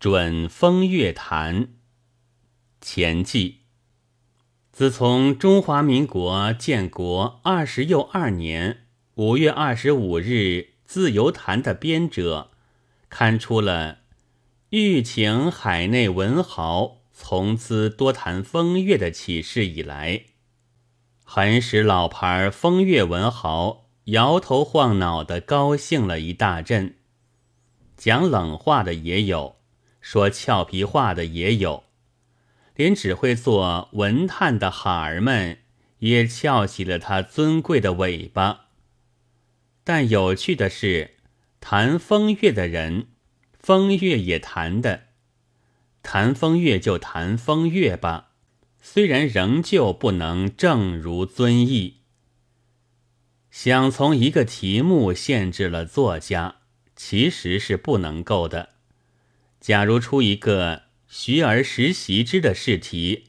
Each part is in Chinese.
准风月谈前记。自从中华民国建国二十又二年五月二十五日，自由谈的编者刊出了欲请海内文豪从兹多谈风月的启示以来，很使老牌风月文豪摇头晃脑的高兴了一大阵。讲冷话的也有。说俏皮话的也有，连只会做文探的哈儿们也翘起了他尊贵的尾巴。但有趣的是，谈风月的人，风月也谈的，谈风月就谈风月吧，虽然仍旧不能正如尊意。想从一个题目限制了作家，其实是不能够的。假如出一个学而时习之的试题，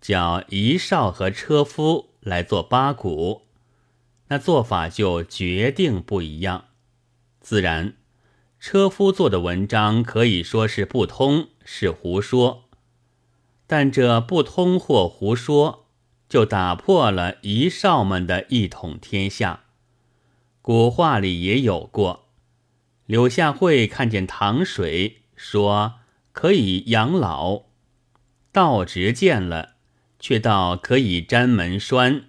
叫遗少和车夫来做八股，那做法就决定不一样。自然，车夫做的文章可以说是不通，是胡说。但这不通或胡说，就打破了遗少们的一统天下。古话里也有过，柳下惠看见糖水。说可以养老，道直见了，却道可以沾门栓。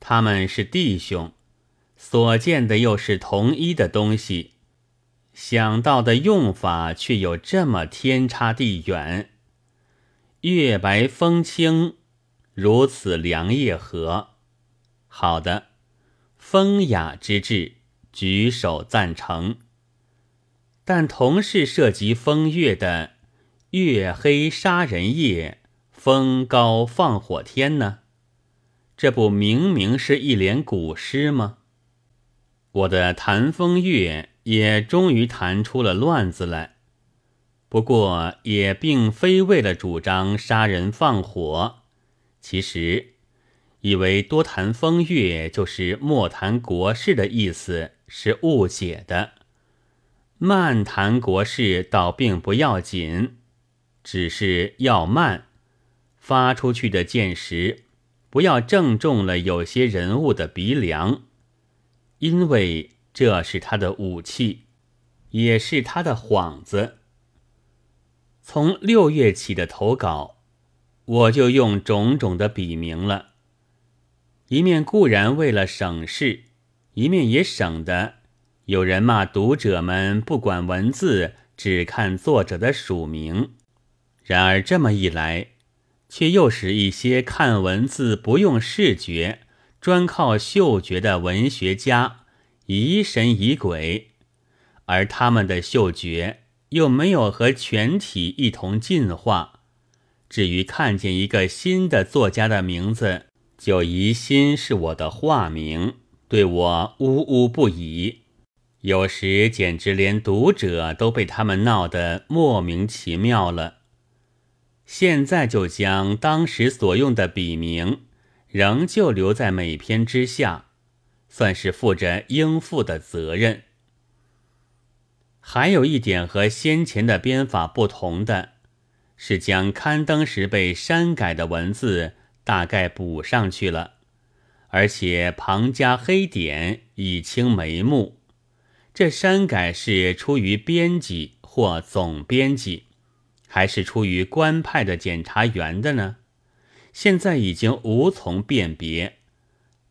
他们是弟兄，所见的又是同一的东西，想到的用法却有这么天差地远。月白风清，如此良夜何？好的，风雅之至，举手赞成。但同是涉及风月的“月黑杀人夜，风高放火天”呢？这不明明是一联古诗吗？我的谈风月也终于谈出了乱子来，不过也并非为了主张杀人放火，其实以为多谈风月就是莫谈国事的意思是误解的。慢谈国事倒并不要紧，只是要慢，发出去的箭时不要正中了有些人物的鼻梁，因为这是他的武器，也是他的幌子。从六月起的投稿，我就用种种的笔名了，一面固然为了省事，一面也省得。有人骂读者们不管文字，只看作者的署名。然而这么一来，却又使一些看文字不用视觉，专靠嗅觉的文学家疑神疑鬼，而他们的嗅觉又没有和全体一同进化。至于看见一个新的作家的名字，就疑心是我的化名，对我呜呜不已。有时简直连读者都被他们闹得莫名其妙了。现在就将当时所用的笔名仍旧留在每篇之下，算是负着应负的责任。还有一点和先前的编法不同的，是将刊登时被删改的文字大概补上去了，而且旁加黑点以清眉目。这删改是出于编辑或总编辑，还是出于官派的检察员的呢？现在已经无从辨别，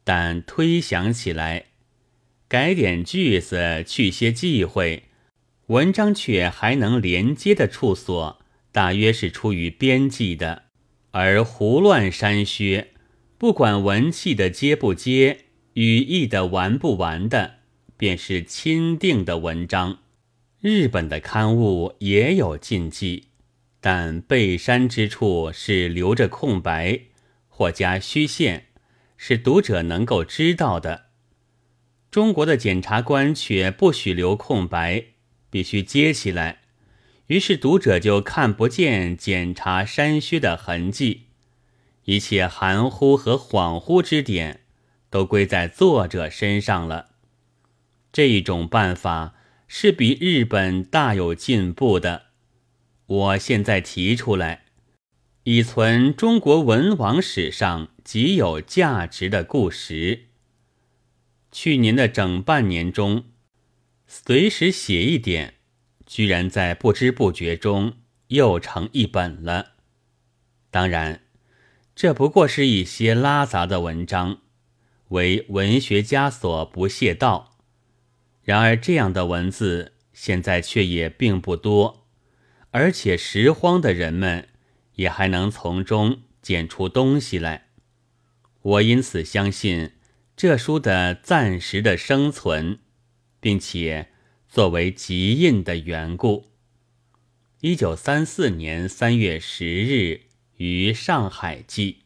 但推想起来，改点句子，去些忌讳，文章却还能连接的处所，大约是出于编辑的；而胡乱删削，不管文气的接不接，语义的完不完的。便是钦定的文章，日本的刊物也有禁忌，但被删之处是留着空白或加虚线，使读者能够知道的。中国的检察官却不许留空白，必须接起来，于是读者就看不见检查删削的痕迹，一切含糊和恍惚之点，都归在作者身上了。这种办法是比日本大有进步的，我现在提出来，以存中国文王史上极有价值的故事。去年的整半年中，随时写一点，居然在不知不觉中又成一本了。当然，这不过是一些拉杂的文章，为文学家所不屑道。然而，这样的文字现在却也并不多，而且拾荒的人们也还能从中捡出东西来。我因此相信这书的暂时的生存，并且作为集印的缘故。一九三四年三月十日于上海记。